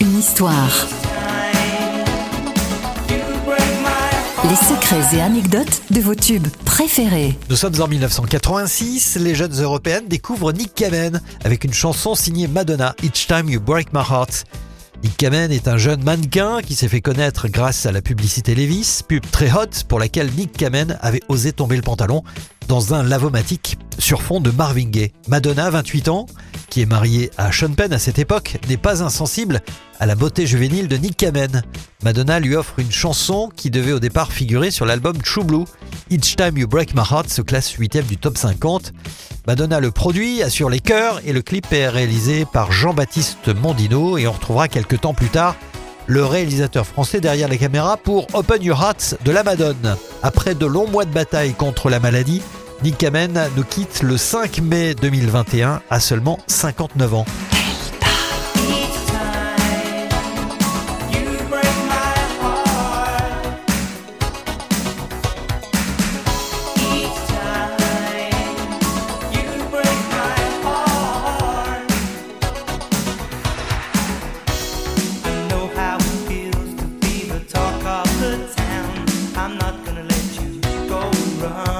Une histoire. Les secrets et anecdotes de vos tubes préférés. Nous sommes en 1986, les jeunes européennes découvrent Nick Kamen avec une chanson signée Madonna, Each Time You Break My Heart. Nick Kamen est un jeune mannequin qui s'est fait connaître grâce à la publicité Levis, pub très hot pour laquelle Nick Kamen avait osé tomber le pantalon dans un lavomatique sur fond de Marvin Gaye. Madonna, 28 ans, qui est mariée à Sean Penn à cette époque, n'est pas insensible à la beauté juvénile de Nick Kamen. Madonna lui offre une chanson qui devait au départ figurer sur l'album True Blue. Each Time You Break My Heart se classe 8 du top 50. Madonna le produit, assure les chœurs et le clip est réalisé par Jean-Baptiste Mondino et on retrouvera quelques temps plus tard le réalisateur français derrière la caméra pour Open Your Heart de la Madone. Après de longs mois de bataille contre la maladie, Nick Kamen nous quitte le 5 mai 2021 à seulement 59 ans. I'm not gonna let you go wrong.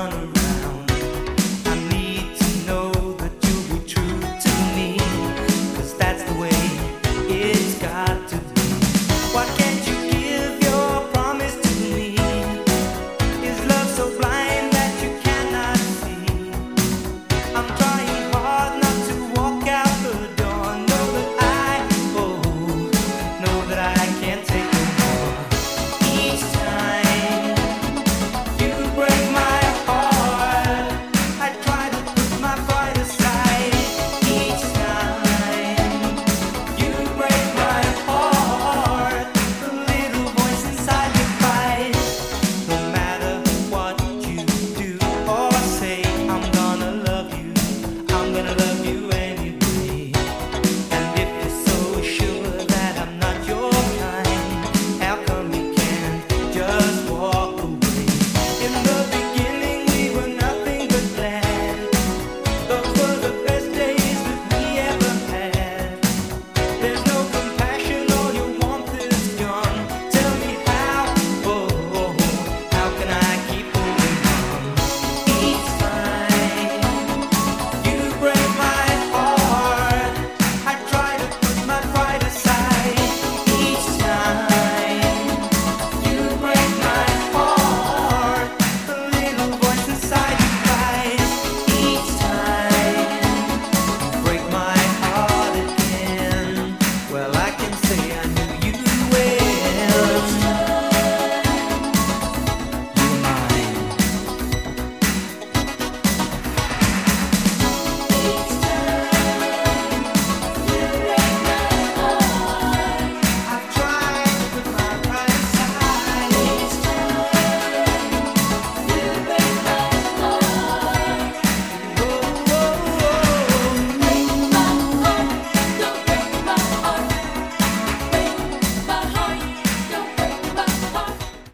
say I know.